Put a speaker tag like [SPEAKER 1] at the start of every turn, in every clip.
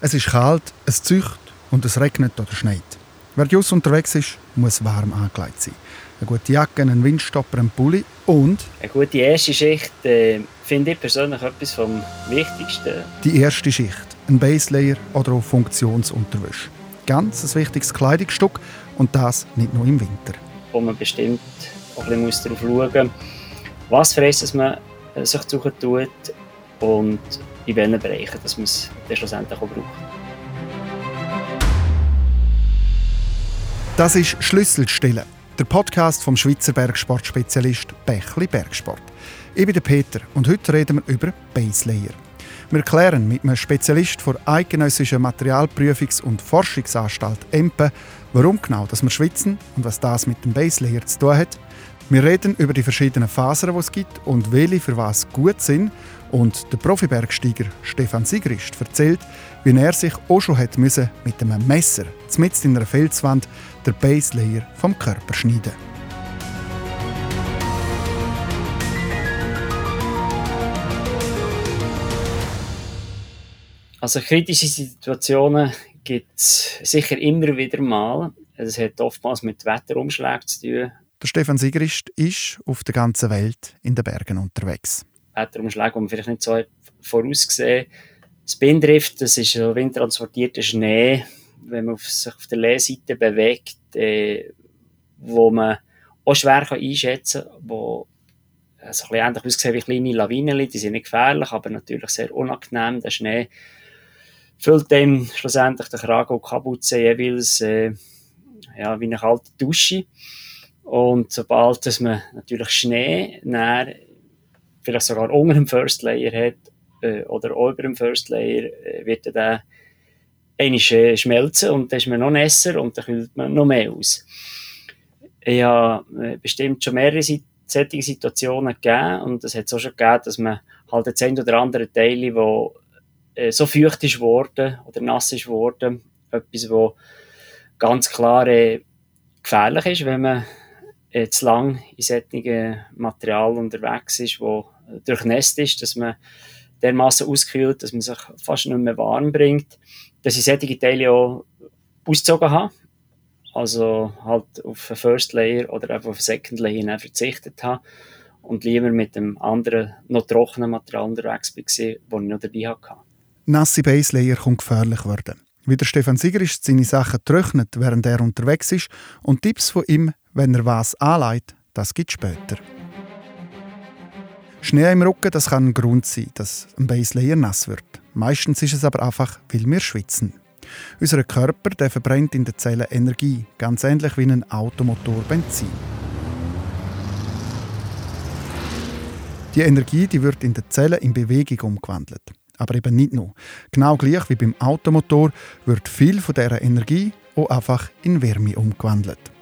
[SPEAKER 1] Es ist kalt, es zücht und es regnet oder schneit. Wer just unterwegs ist, muss warm angelegt sein. Eine gute Jacke, einen Windstopper, einen Pulli und...
[SPEAKER 2] Eine gute erste Schicht äh, finde ich persönlich etwas vom Wichtigsten.
[SPEAKER 1] Die erste Schicht, ein Baselayer oder auch Funktionsunterwäsche. Ganz ein wichtiges Kleidungsstück und das nicht nur im Winter.
[SPEAKER 2] Wo man bestimmt auch ein bisschen darauf schauen muss, was für eins man sich suchen tut und in welchen Bereichen dass man es schlussendlich auch braucht.
[SPEAKER 1] Das ist Schlüsselstelle, der Podcast vom Schweizer Bergsportspezialist Bächli Bergsport. Ich bin Peter und heute reden wir über Baselayer. Wir klären mit einem Spezialist der Eidgenössischen Materialprüfungs- und Forschungsanstalt EMPE, warum genau dass wir schwitzen und was das mit dem Baselayer zu tun hat. Wir reden über die verschiedenen Fasern, die es gibt und welche für was gut sind. Und der Profibergsteiger Stefan Sigrist erzählt, wie er sich auch schon hat müssen mit einem Messer mitten in einer Felswand der Baselayer vom Körper schneiden.
[SPEAKER 2] Also kritische Situationen gibt es sicher immer wieder mal. Es hat oftmals mit Wetterumschlägen zu tun.
[SPEAKER 1] Der Stefan Sigrist ist auf der ganzen Welt in den Bergen unterwegs.
[SPEAKER 2] Wetterumschläge, die man vielleicht nicht so vorausgesehen Das Bindrift, das ist so windtransportierter Schnee, wenn man sich auf der Lehseite bewegt, äh, wo man auch schwer kann einschätzen kann, wo also ein bisschen ähnlich aussehen wie kleine Lawinen, die sind nicht gefährlich, aber natürlich sehr unangenehm. Der Schnee füllt dem schlussendlich den Kragen und Kapuze jeweils äh, ja, wie eine kalte Dusche. Und sobald dass man natürlich Schnee näher, vielleicht sogar unter dem First Layer hat äh, oder über dem First Layer, äh, wird dann einmal äh, schmelzen und dann ist man noch nässer und dann kühlt man noch mehr aus. Ich habe äh, bestimmt schon mehrere solche Situationen gegeben und es hat auch schon gegeben, dass man halt jetzt ein oder andere Teile, wo äh, so feucht ist worden oder nass ist worden, etwas, wo ganz klar äh, gefährlich ist, wenn man äh, zu lang in solchen Material unterwegs ist, wo durchnässt ist, dass man dermaßen auskühlt, dass man sich fast nicht mehr warm bringt. Dass ich solche Teile auch ausgezogen habe. Also halt auf einen First Layer oder einfach auf einen Second Layer verzichtet habe und lieber mit dem anderen, noch trockenen Material unterwegs war, das ich noch dabei hatte.
[SPEAKER 1] Nasse Base Layer kann gefährlich werden. Wie der Stefan Sigrist seine Sachen trocknet, während er unterwegs ist und Tipps von ihm, wenn er was anleitet, das gibt später. Schnee im Rücken, das kann ein Grund sein, dass ein Base Layer nass wird. Meistens ist es aber einfach, weil wir schwitzen. Unser Körper der verbrennt in den Zellen Energie, ganz ähnlich wie ein Automotor Benzin. Die Energie die wird in den Zellen in Bewegung umgewandelt. Aber eben nicht nur. Genau gleich wie beim Automotor wird viel von dieser Energie auch einfach in Wärme umgewandelt.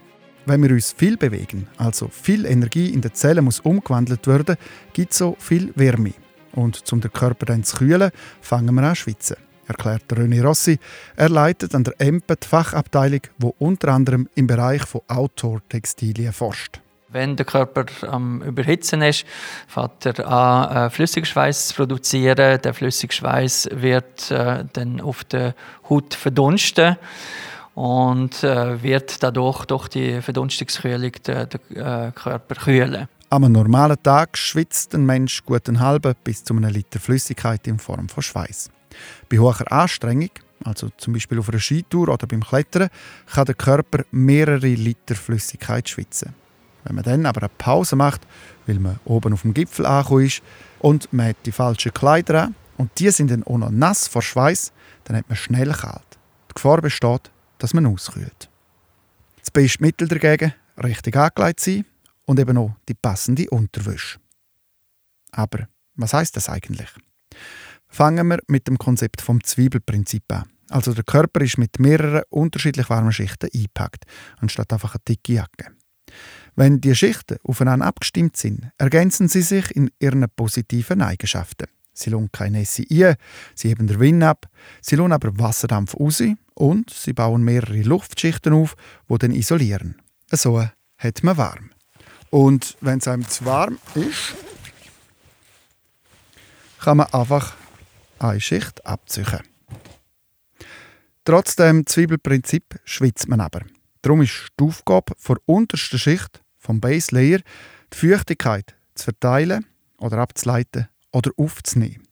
[SPEAKER 1] Wenn wir uns viel bewegen, also viel Energie in den Zellen muss umgewandelt werden, gibt es so viel Wärme. Und um den Körper dann zu kühlen, fangen wir an zu schwitzen, erklärt René Rossi. Er leitet an der EMPE die Fachabteilung, die unter anderem im Bereich von Outdoor-Textilien forscht.
[SPEAKER 3] Wenn der Körper am Überhitzen ist, fängt er an, äh, Flüssigschweiß zu produzieren. Der Flüssigschweiß wird äh, dann auf der Haut verdunsten und äh, wird dadurch durch die Verdunstungskühlung den, den äh, Körper kühlen.
[SPEAKER 1] Am normalen Tag schwitzt ein Mensch gut einen halben bis zu einem Liter Flüssigkeit in Form von Schweiß. Bei hoher Anstrengung, also zum Beispiel auf einer Skitour oder beim Klettern, kann der Körper mehrere Liter Flüssigkeit schwitzen. Wenn man dann aber eine Pause macht, weil man oben auf dem Gipfel angekommen ist und man hat die falschen Kleider an und die sind dann auch noch nass vor Schweiß, dann hat man schnell kalt. Die Gefahr besteht, dass man auskühlt. Das beste Mittel dagegen, richtig angelegt sein und eben auch die passende Unterwäsche. Aber was heißt das eigentlich? Fangen wir mit dem Konzept vom Zwiebelprinzip an. Also der Körper ist mit mehreren unterschiedlich warmen Schichten eingepackt, anstatt einfach eine dicke Jacke. Wenn die Schichten aufeinander abgestimmt sind, ergänzen sie sich in ihren positiven Eigenschaften. Sie lassen keine Nässe ein, sie heben den Wind ab, sie lassen aber Wasserdampf raus und sie bauen mehrere Luftschichten auf, die dann isolieren. So hat man warm. Und wenn es einem zu warm ist, kann man einfach eine Schicht abziehen. Trotz dem Zwiebelprinzip schwitzt man aber. Darum ist die Aufgabe der untersten Schicht vom Base Layer die Feuchtigkeit zu verteilen oder abzuleiten oder aufzunehmen.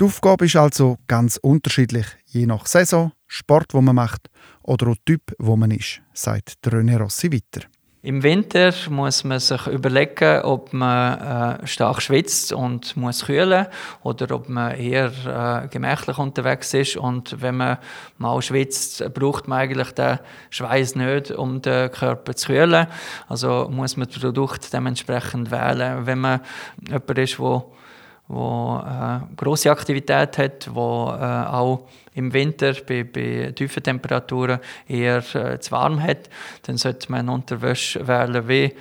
[SPEAKER 1] Die Aufgabe ist also ganz unterschiedlich, je nach Saison, Sport, wo man macht oder auch Typ, wo man ist, sagt René Rossi weiter.
[SPEAKER 3] Im Winter muss man sich überlegen, ob man äh, stark schwitzt und muss kühlen oder ob man eher äh, gemächlich unterwegs ist. Und wenn man mal schwitzt, braucht man eigentlich den Schweiß nicht, um den Körper zu kühlen. Also muss man das Produkt dementsprechend wählen. Wenn man jemand ist, der wo äh, große Aktivität hat, wo äh, auch im Winter bei, bei tiefen Temperaturen eher äh, zu warm hat, dann sollte man Unterwäsche wählen wie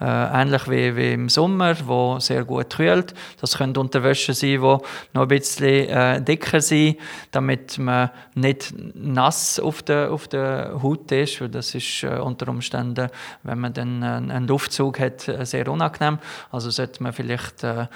[SPEAKER 3] äh, ähnlich wie, wie im Sommer, wo sehr gut kühlt. Das können Unterwäsche sein, die noch ein bisschen äh, dicker sind, damit man nicht nass auf der, auf der Haut ist, weil das ist äh, unter Umständen, wenn man dann einen Luftzug hat, äh, sehr unangenehm. Also sollte man vielleicht äh,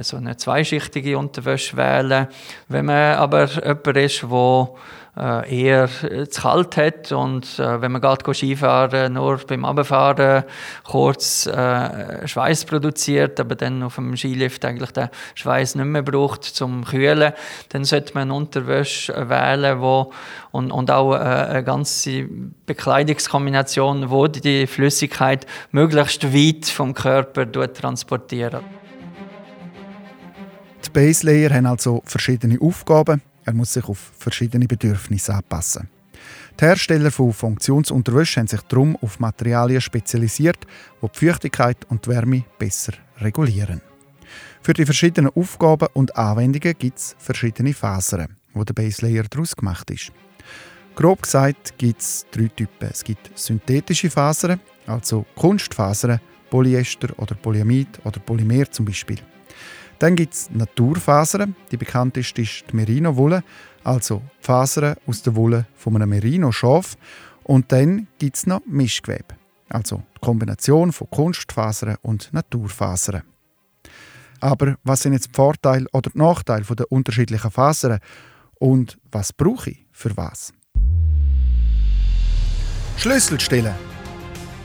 [SPEAKER 3] so eine zweischichtige Unterwäsche wählen. Wenn man aber jemand ist, der äh, eher zu kalt hat und äh, wenn man geht Skifahren, nur beim Abfahren kurz äh, Schweiß produziert, aber dann auf dem Skilift eigentlich den Schweiß nicht mehr braucht zum Kühlen, dann sollte man Unterwäsche wählen, wo und, und auch eine ganze Bekleidungskombination, wo die Flüssigkeit möglichst weit vom Körper transportiert.
[SPEAKER 1] Die Base Layer haben also verschiedene Aufgaben er muss sich auf verschiedene Bedürfnisse anpassen. Die Hersteller von Funktionsunterwäsche haben sich darum auf Materialien spezialisiert, die die Feuchtigkeit und die Wärme besser regulieren. Für die verschiedenen Aufgaben und Anwendungen gibt es verschiedene Fasern, wo der Base Layer daraus gemacht ist. Grob gesagt gibt es drei Typen. Es gibt synthetische Fasern, also Kunstfasern, Polyester oder Polyamid oder Polymer zum Beispiel. Dann gibt es Naturfasern. Die bekannteste ist die Merino-Wolle, also Fasern aus der Wolle von einem Merino-Schaf. Und dann gibt es noch Mischgewebe, also die Kombination von Kunstfasern und Naturfasern. Aber was sind jetzt die Vorteile oder die Nachteile der unterschiedlichen Fasern und was brauche ich für was? Schlüsselstellen.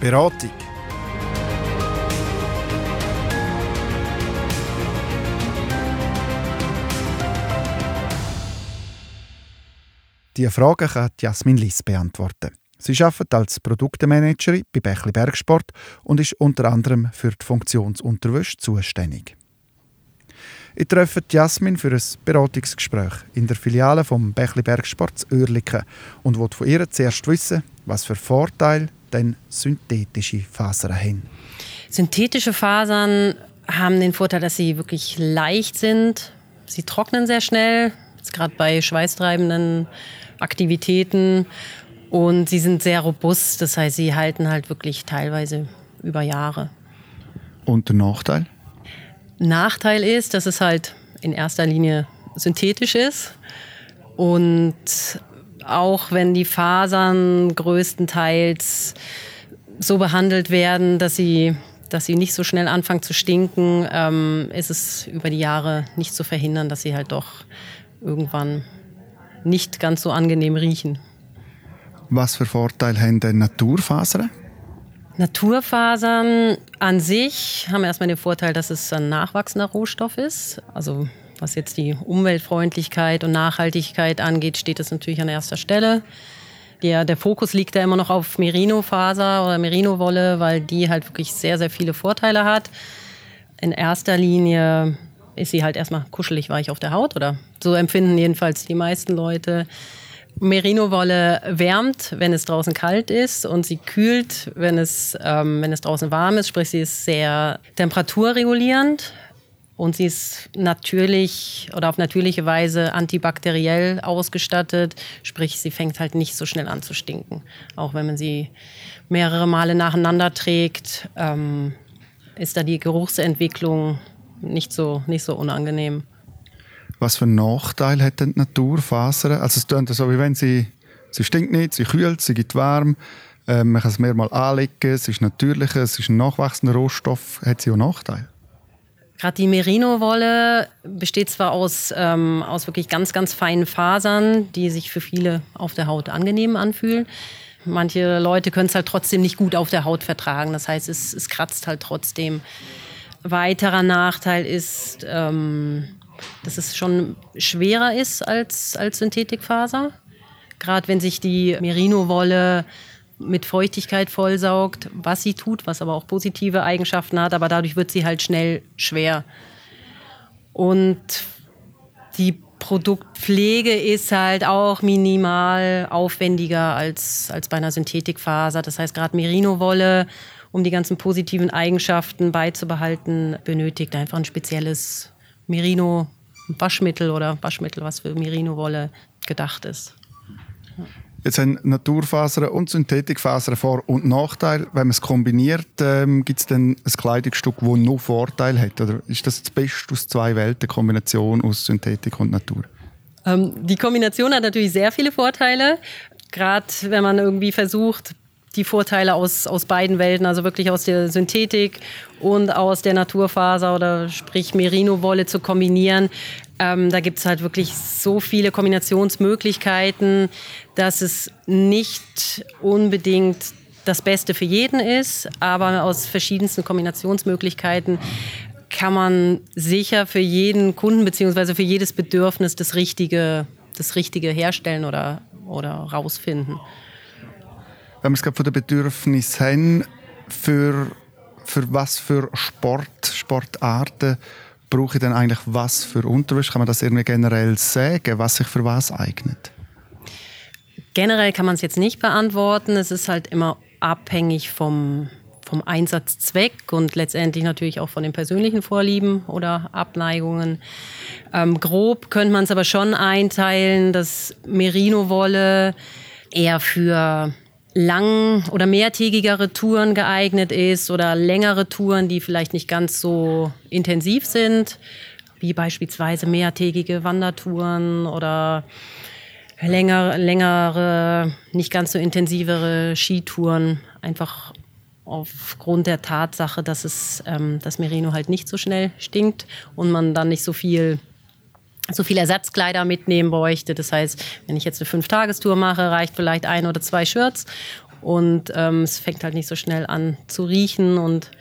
[SPEAKER 1] Beratung. Diese Frage kann Jasmin Liss beantworten. Sie arbeitet als Produktemanagerin bei Bächli Bergsport und ist unter anderem für die Funktionsunterwäsche zuständig. Ich treffe Jasmin für ein Beratungsgespräch in der Filiale vom Bächli Bergsport zu Oerlikon und wollte von ihr zuerst wissen, was für Vorteile denn synthetische Fasern haben.
[SPEAKER 4] Synthetische Fasern haben den Vorteil, dass sie wirklich leicht sind. Sie trocknen sehr schnell, gerade bei schweißtreibenden Aktivitäten und sie sind sehr robust. Das heißt, sie halten halt wirklich teilweise über Jahre.
[SPEAKER 1] Und der Nachteil?
[SPEAKER 4] Nachteil ist, dass es halt in erster Linie synthetisch ist und auch wenn die Fasern größtenteils so behandelt werden, dass sie, dass sie nicht so schnell anfangen zu stinken, ähm, ist es über die Jahre nicht zu verhindern, dass sie halt doch irgendwann nicht ganz so angenehm riechen.
[SPEAKER 1] Was für Vorteile haben denn Naturfasern?
[SPEAKER 4] Naturfasern an sich haben erstmal den Vorteil, dass es ein nachwachsender Rohstoff ist. Also was jetzt die Umweltfreundlichkeit und Nachhaltigkeit angeht, steht das natürlich an erster Stelle. Der, der Fokus liegt da immer noch auf Merino-Faser oder Merino-Wolle, weil die halt wirklich sehr, sehr viele Vorteile hat. In erster Linie ist sie halt erstmal kuschelig weich auf der Haut oder so empfinden jedenfalls die meisten Leute. Merino-Wolle wärmt, wenn es draußen kalt ist und sie kühlt, wenn es, ähm, wenn es draußen warm ist. Sprich, sie ist sehr temperaturregulierend und sie ist natürlich oder auf natürliche Weise antibakteriell ausgestattet. Sprich, sie fängt halt nicht so schnell an zu stinken. Auch wenn man sie mehrere Male nacheinander trägt, ähm, ist da die Geruchsentwicklung nicht so, nicht so unangenehm.
[SPEAKER 1] Was für einen Nachteil hat denn die Naturfaser? Also es klingt so, wie wenn sie, sie stinkt nicht, sie kühlt, sie gibt warm, äh, man kann es mehrmals anlegen, es ist natürlich, es ist ein nachwachsender Rohstoff. Hat sie auch Nachteile?
[SPEAKER 4] Gerade die Merino-Wolle besteht zwar aus, ähm, aus wirklich ganz, ganz feinen Fasern, die sich für viele auf der Haut angenehm anfühlen. Manche Leute können es halt trotzdem nicht gut auf der Haut vertragen. Das heißt, es, es kratzt halt trotzdem. Weiterer Nachteil ist, ähm, dass es schon schwerer ist als, als Synthetikfaser. Gerade wenn sich die Merino-Wolle mit Feuchtigkeit vollsaugt, was sie tut, was aber auch positive Eigenschaften hat, aber dadurch wird sie halt schnell schwer. Und die Produktpflege ist halt auch minimal aufwendiger als, als bei einer Synthetikfaser. Das heißt, gerade Merino-Wolle, um die ganzen positiven Eigenschaften beizubehalten, benötigt einfach ein spezielles Merino-Waschmittel oder Waschmittel, was für Merino-Wolle gedacht ist.
[SPEAKER 1] Jetzt haben Naturfasern und Synthetikfasern Vor- und Nachteile. Wenn man es kombiniert, ähm, gibt es dann ein Kleidungsstück, das nur Vorteile hat? Oder ist das das Beste aus zwei Welten, Kombination aus Synthetik und Natur?
[SPEAKER 4] Ähm, die Kombination hat natürlich sehr viele Vorteile. Gerade wenn man irgendwie versucht, die Vorteile aus, aus beiden Welten, also wirklich aus der Synthetik und aus der Naturfaser oder sprich Merino-Wolle zu kombinieren. Ähm, da gibt es halt wirklich so viele Kombinationsmöglichkeiten, dass es nicht unbedingt das Beste für jeden ist, aber aus verschiedensten Kombinationsmöglichkeiten kann man sicher für jeden Kunden bzw. für jedes Bedürfnis das Richtige, das Richtige herstellen oder, oder rausfinden
[SPEAKER 1] wenn wir es gerade von den Bedürfnissen haben, für, für was für Sport, Sportarten brauche ich denn eigentlich was für Unterwäsche? Kann man das irgendwie generell sagen, was sich für was eignet?
[SPEAKER 4] Generell kann man es jetzt nicht beantworten. Es ist halt immer abhängig vom, vom Einsatzzweck und letztendlich natürlich auch von den persönlichen Vorlieben oder Abneigungen. Ähm, grob könnte man es aber schon einteilen, dass Merino-Wolle eher für lang- oder mehrtägigere Touren geeignet ist oder längere Touren, die vielleicht nicht ganz so intensiv sind, wie beispielsweise mehrtägige Wandertouren oder länger, längere, nicht ganz so intensivere Skitouren, einfach aufgrund der Tatsache, dass es ähm, das Merino halt nicht so schnell stinkt und man dann nicht so viel so viel Ersatzkleider mitnehmen bräuchte. Das heißt, wenn ich jetzt eine Fünf-Tagestour mache, reicht vielleicht ein oder zwei Shirts und ähm, es fängt halt nicht so schnell an zu riechen und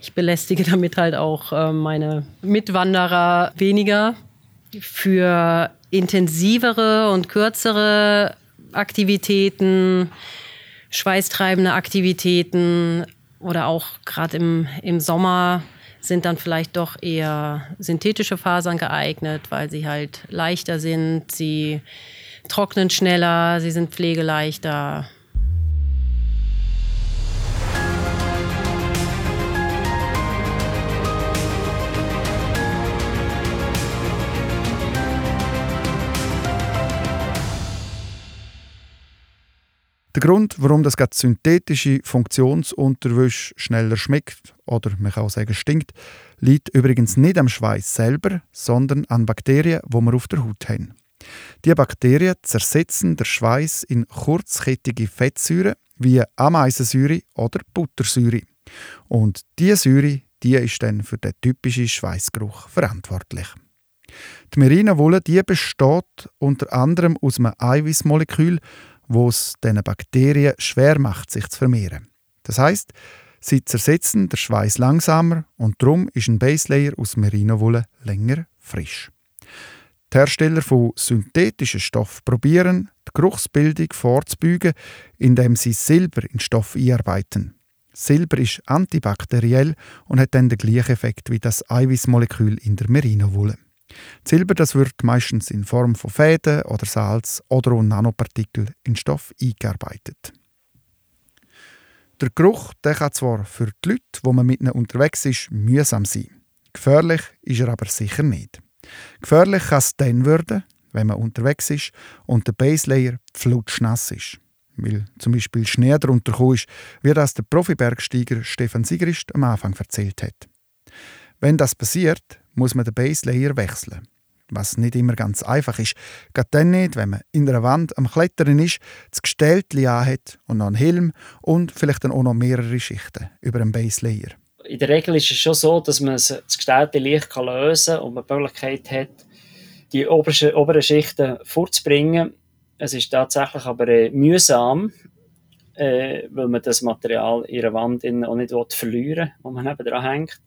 [SPEAKER 4] ich belästige damit halt auch äh, meine Mitwanderer weniger. Für intensivere und kürzere Aktivitäten, schweißtreibende Aktivitäten oder auch gerade im, im Sommer sind dann vielleicht doch eher synthetische Fasern geeignet, weil sie halt leichter sind, sie trocknen schneller, sie sind pflegeleichter.
[SPEAKER 1] Der Grund, warum das synthetische Funktionsunterwäsche schneller schmeckt oder man kann auch sagen stinkt, liegt übrigens nicht am Schweiß selber, sondern an Bakterien, die wir auf der Haut haben. Die Bakterien zersetzen der Schweiß in kurzkettige Fettsäuren wie Ameisensäure oder Buttersäure. Und diese Säure die ist dann für den typischen Schweißgeruch verantwortlich. Die Merino-Wolle besteht unter anderem aus einem Eiweißmolekül, wo es diesen Bakterien schwer macht, sich zu vermehren. Das heißt, sie zersetzen den Schweiß langsamer und darum ist ein Baselayer aus Merino-Wolle länger frisch. Die Hersteller von synthetischen Stoffen probieren, die Geruchsbildung vorzubeugen, indem sie Silber in Stoff einarbeiten. Silber ist antibakteriell und hat dann den gleichen Effekt wie das Eiweißmolekül in der Merino-Wolle. Silber das wird meistens in Form von Fäden oder Salz oder Nanopartikel in Stoff eingearbeitet. Der Geruch der kann zwar für die Leute, wo man mit ihnen unterwegs ist, mühsam sein. Gefährlich ist er aber sicher nicht. Gefährlich kann es dann werden, wenn man unterwegs ist und der Baselayer flutschnass ist. Weil zum Beispiel Schnee darunter ist, wie das der Profibergsteiger Stefan Sigrist am Anfang erzählt hat. Wenn das passiert, muss man den Baselayer wechseln. Was nicht immer ganz einfach ist. Gerade dann nicht, wenn man in einer Wand am Klettern ist, das Gestellte anhat und noch einen Helm und vielleicht dann auch noch mehrere Schichten über dem Baselayer.
[SPEAKER 2] in der Regel ist es schon so, dass man das gestellte kann lösen kann und man die Möglichkeit hat, die oberen, oberen Schichten vorzubringen. Es ist tatsächlich aber äh, mühsam, äh, weil man das Material in der Wand auch nicht verlieren will, wo man eben dran hängt.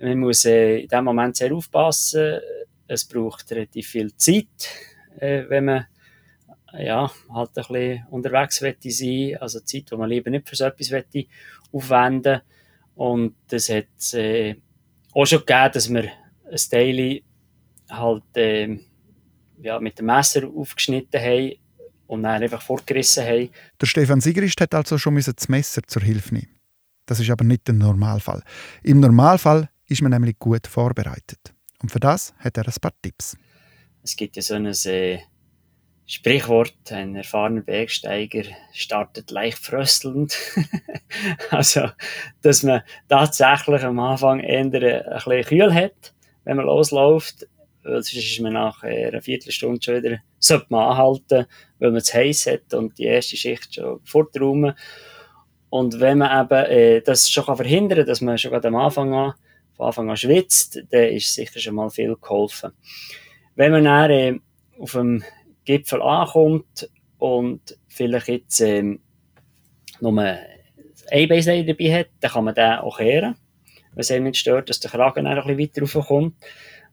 [SPEAKER 2] Man muss äh, in diesem Moment sehr aufpassen. Es braucht relativ viel Zeit, äh, wenn man ja, halt ein bisschen unterwegs möchte sein, also Zeit, die man lieber nicht für so etwas möchte aufwenden und das hat äh, auch schon gegeben, dass wir ein Teil halt äh, ja, mit dem Messer aufgeschnitten haben und dann einfach fortgerissen haben.
[SPEAKER 1] Der Stefan Sigrist hat also schon das Messer zur Hilfe nehmen. Das ist aber nicht der Normalfall. Im Normalfall ist man nämlich gut vorbereitet. Und für das hat er ein paar Tipps.
[SPEAKER 2] Es gibt ja so ein äh, Sprichwort, ein erfahrener Bergsteiger startet leicht fröstelnd. also, dass man tatsächlich am Anfang eher ein bisschen kühl hat, wenn man losläuft. Sonst ist man nach einer Viertelstunde schon wieder, sollte man anhalten, weil man es heiß hat und die erste Schicht schon forträumen. Und wenn man eben äh, das schon kann verhindern kann, dass man schon am Anfang an, von Anfang an schwitzt, dann ist sicher schon mal viel geholfen. Wenn man dann äh, auf dem Gipfel ankommt und vielleicht jetzt ähm, nur ein Beisein dabei hat, dann kann man den auch kehren. Wenn es einem nicht stört, dass der Kragen ein bisschen weiter raufkommt.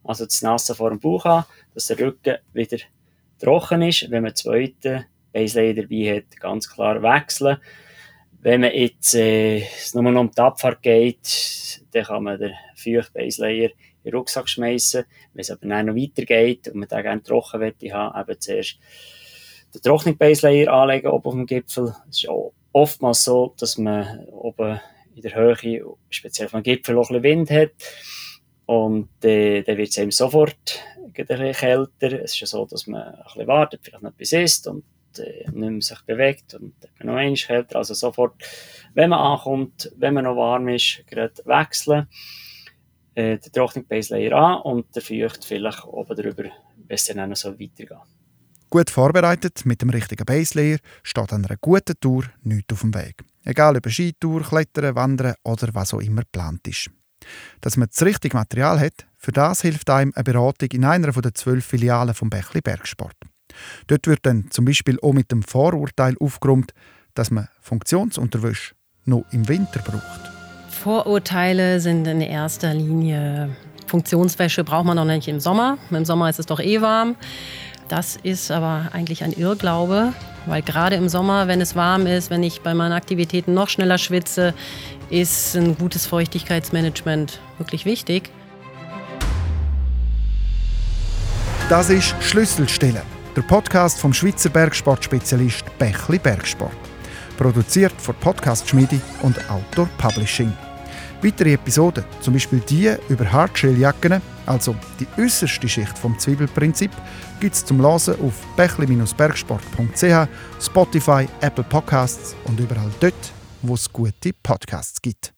[SPEAKER 2] Also das Nasse vor dem Bauch an, dass der Rücken wieder trocken ist. Wenn man zweite Beisein dabei hat, ganz klar wechseln. Wenn man jetzt äh, nur noch um die Abfahrt geht, dann kann man den Feuchtbeislayer in den Rucksack schmeißen. Wenn es aber dann noch weitergeht und man den gerne trocken möchte haben, eben zuerst den trockenen Baselayer anlegen oben auf dem Gipfel. Es ist auch oftmals so, dass man oben in der Höhe, speziell vom Gipfel, auch ein bisschen Wind hat. Und äh, dann wird es eben sofort ein bisschen kälter. Es ist ja so, dass man ein bisschen wartet, vielleicht noch etwas isst und äh, nicht mehr sich bewegt und noch einmal kälter. Also sofort, wenn man ankommt, wenn man noch warm ist, gerade wechseln äh, den trockenen Baselayer an und der feucht vielleicht oben drüber, wenn es dann noch so weitergeht.
[SPEAKER 1] Gut vorbereitet mit dem richtigen Baselayer steht an einer guten Tour nichts auf dem Weg. Egal ob Skitour, Klettern, Wandern oder was auch immer geplant ist. Dass man das richtige Material hat, für das hilft einem eine Beratung in einer der zwölf Filialen vom Bächli Bergsport. Dort wird dann zum Beispiel auch mit dem Vorurteil aufgeräumt, dass man Funktionsunterwäsche noch im Winter braucht.
[SPEAKER 4] Vorurteile sind in erster Linie, Funktionswäsche braucht man noch nicht im Sommer. Im Sommer ist es doch eh warm. Das ist aber eigentlich ein Irrglaube, weil gerade im Sommer, wenn es warm ist, wenn ich bei meinen Aktivitäten noch schneller schwitze, ist ein gutes Feuchtigkeitsmanagement wirklich wichtig.
[SPEAKER 1] Das ist Schlüsselstelle, der Podcast vom Schweizer Bergsportspezialist Bächli Bergsport. Produziert von Podcast Schmiedi und Outdoor Publishing. Weitere Episoden, zum Beispiel die über Hardshell-Jacken, also die äußerste Schicht vom Zwiebelprinzip, gibt es zum Hören auf bächli-bergsport.ch, Spotify, Apple Podcasts und überall dort, wo es gute Podcasts gibt.